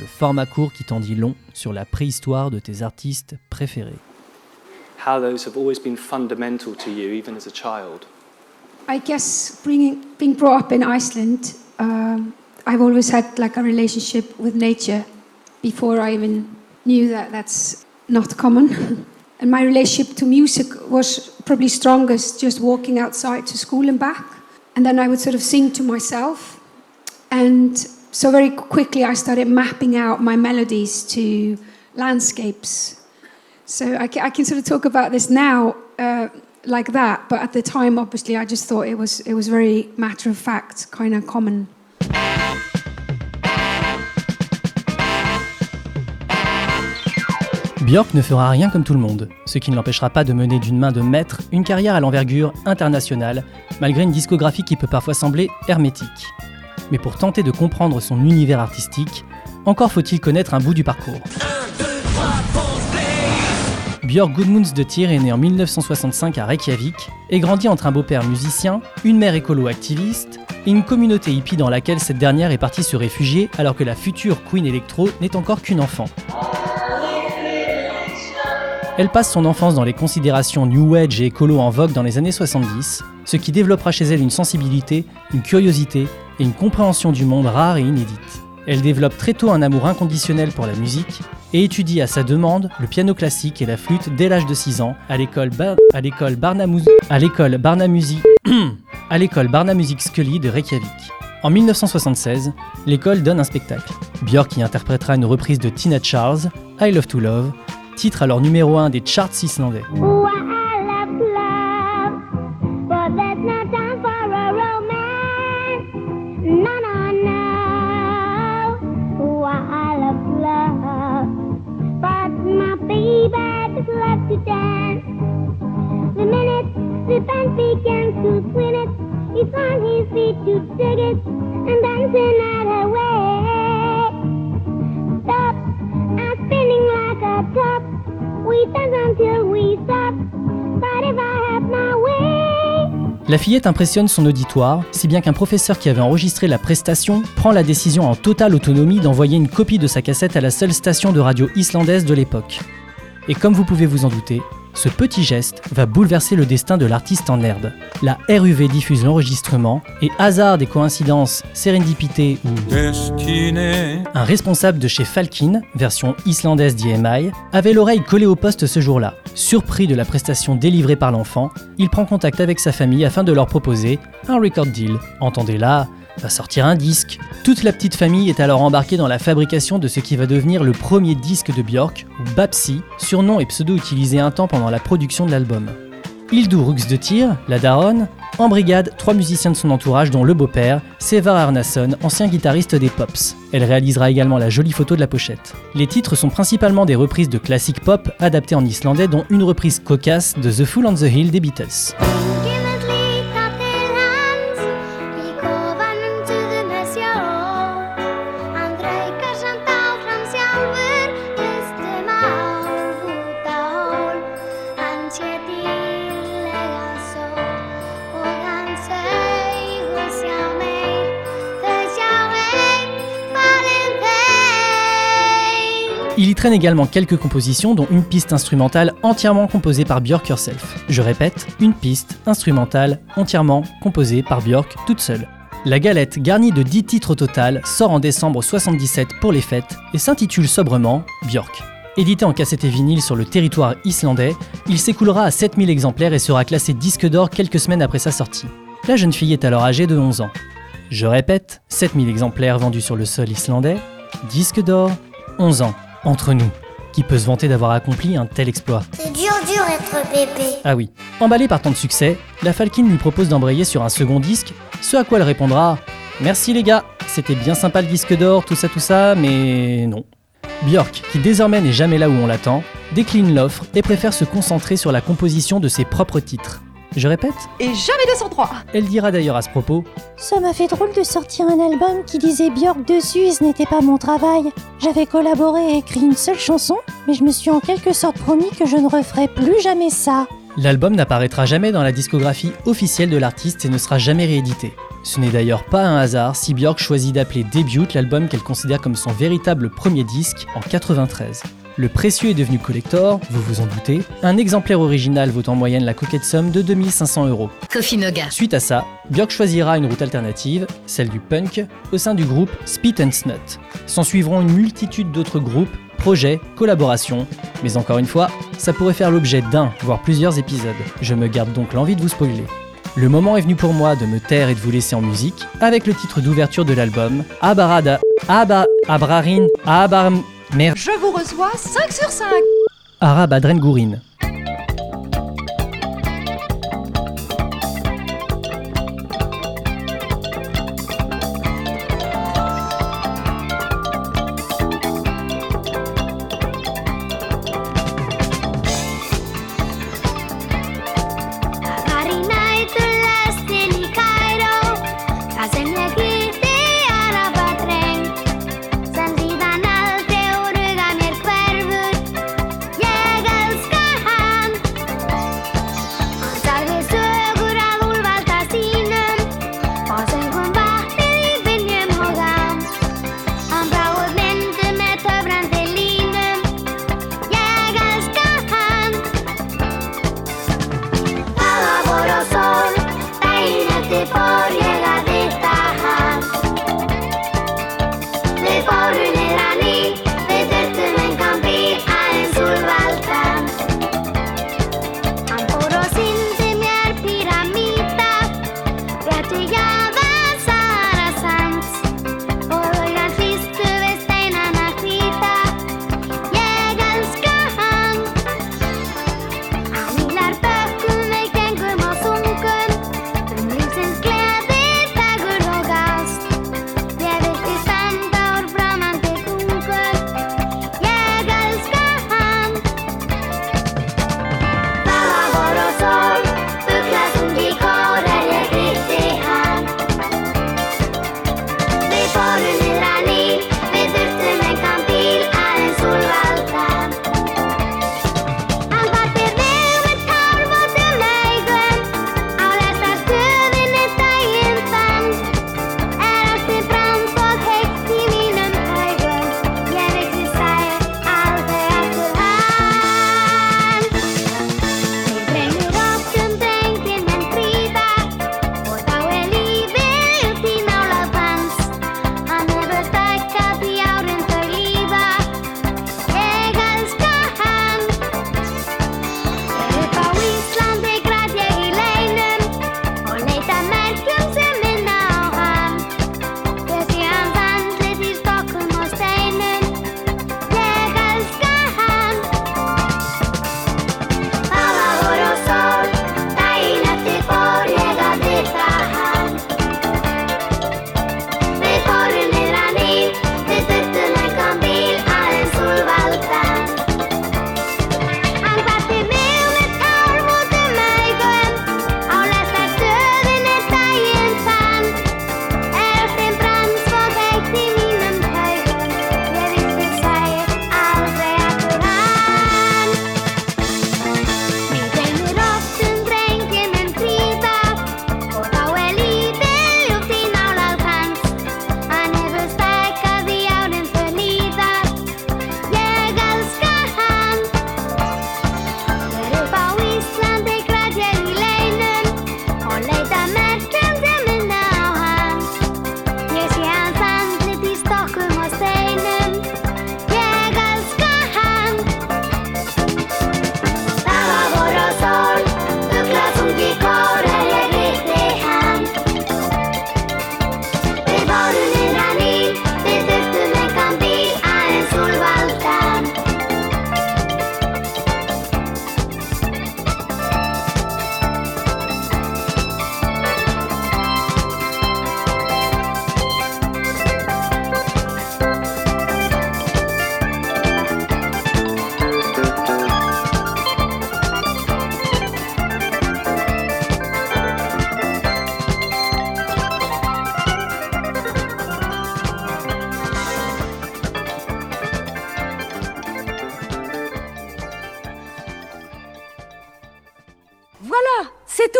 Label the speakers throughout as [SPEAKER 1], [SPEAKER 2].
[SPEAKER 1] le format court qui t'en dit long sur la préhistoire de tes artistes préférés.
[SPEAKER 2] how those have always been fundamental to you, even as a child.
[SPEAKER 3] I guess bringing, being brought up in Iceland, um, I've always had like a relationship with nature before I even knew that that's not common. and my relationship to music was probably strongest just walking outside to school and back. And then I would sort of sing to myself. And so very quickly I started mapping out my melodies to landscapes so I I can sort of talk about this now uh, like that, but at the time, obviously, I just thought it was it was very matter of fact, kind of common.
[SPEAKER 1] Björk ne fera rien comme tout le monde, ce qui ne l'empêchera pas de mener d'une main de maître une carrière à l'envergure internationale, malgré une discographie qui peut parfois sembler hermétique. Mais pour tenter de comprendre son univers artistique, encore faut-il connaître un bout du parcours. Björk Gudmunds de Tyr est né en 1965 à Reykjavik et grandit entre un beau-père musicien, une mère écolo-activiste et une communauté hippie dans laquelle cette dernière est partie se réfugier alors que la future Queen Electro n'est encore qu'une enfant. Elle passe son enfance dans les considérations New Age et écolo en vogue dans les années 70, ce qui développera chez elle une sensibilité, une curiosité et une compréhension du monde rare et inédite. Elle développe très tôt un amour inconditionnel pour la musique et étudie à sa demande le piano classique et la flûte dès l'âge de 6 ans à l'école Bar à l'école Barnamusi Scully de Reykjavik. En 1976, l'école donne un spectacle. Björk y interprétera une reprise de Tina Charles, I Love to Love, titre alors numéro 1 des charts islandais.
[SPEAKER 4] He's on his feet to dig it and dancing at her way.
[SPEAKER 1] La fillette impressionne son auditoire, si bien qu'un professeur qui avait enregistré la prestation prend la décision en totale autonomie d'envoyer une copie de sa cassette à la seule station de radio islandaise de l'époque. Et comme vous pouvez vous en douter, ce petit geste va bouleverser le destin de l'artiste en herbe. La RUV diffuse l'enregistrement et hasard des coïncidences, sérendipité ou un responsable de chez Falkin, version islandaise d'IMI, avait l'oreille collée au poste ce jour-là. Surpris de la prestation délivrée par l'enfant, il prend contact avec sa famille afin de leur proposer un record deal. Entendez là, va sortir un disque. Toute la petite famille est alors embarquée dans la fabrication de ce qui va devenir le premier disque de Björk, ou Babsi, surnom et pseudo utilisé un temps pendant la production de l'album. Hildur Rux de Tyr, la daronne, en brigade trois musiciens de son entourage dont le beau-père, Sevar Arnason, ancien guitariste des Pops. Elle réalisera également la jolie photo de la pochette. Les titres sont principalement des reprises de classiques pop adaptées en islandais dont une reprise cocasse de The Fool on the Hill des Beatles. Traîne également quelques compositions dont une piste instrumentale entièrement composée par Björk herself. Je répète, une piste instrumentale entièrement composée par Björk toute seule. La galette, garnie de 10 titres au total, sort en décembre 77 pour les fêtes et s'intitule sobrement Björk. Édité en cassette et vinyle sur le territoire islandais, il s'écoulera à 7000 exemplaires et sera classé disque d'or quelques semaines après sa sortie. La jeune fille est alors âgée de 11 ans. Je répète, 7000 exemplaires vendus sur le sol islandais, disque d'or, 11 ans, entre nous. Qui peut se vanter d'avoir accompli un tel exploit
[SPEAKER 4] C'est dur, dur être bébé.
[SPEAKER 1] Ah oui. Emballée par tant de succès, la Falcon lui propose d'embrayer sur un second disque, ce à quoi elle répondra Merci les gars, c'était bien sympa le disque d'or, tout ça, tout ça, mais non. Björk, qui désormais n'est jamais là où on l'attend, décline l'offre et préfère se concentrer sur la composition de ses propres titres. Je répète
[SPEAKER 5] Et jamais 203
[SPEAKER 1] Elle dira d'ailleurs à ce propos
[SPEAKER 6] Ça m'a fait drôle de sortir un album qui disait Björk dessus et ce n'était pas mon travail. J'avais collaboré et écrit une seule chanson, mais je me suis en quelque sorte promis que je ne referai plus jamais ça.
[SPEAKER 1] L'album n'apparaîtra jamais dans la discographie officielle de l'artiste et ne sera jamais réédité. Ce n'est d'ailleurs pas un hasard si Björk choisit d'appeler Debut l'album qu'elle considère comme son véritable premier disque en 93. Le précieux est devenu collector, vous vous en doutez. Un exemplaire original vaut en moyenne la coquette somme de 2500 euros.
[SPEAKER 7] Coffee Noga.
[SPEAKER 1] Suite à ça, Björk choisira une route alternative, celle du punk, au sein du groupe Spit and Snut. S'en suivront une multitude d'autres groupes, projets, collaborations, mais encore une fois, ça pourrait faire l'objet d'un, voire plusieurs épisodes. Je me garde donc l'envie de vous spoiler. Le moment est venu pour moi de me taire et de vous laisser en musique, avec le titre d'ouverture de l'album, Abarada, Aba, Abrarin, Abar...
[SPEAKER 5] Je vous reçois 5 sur 5
[SPEAKER 1] Arab Adren Gourin.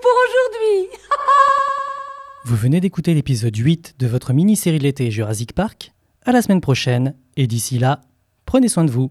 [SPEAKER 5] Pour aujourd'hui.
[SPEAKER 1] Vous venez d'écouter l'épisode 8 de votre mini-série de l'été Jurassic Park. À la semaine prochaine, et d'ici là, prenez soin de vous.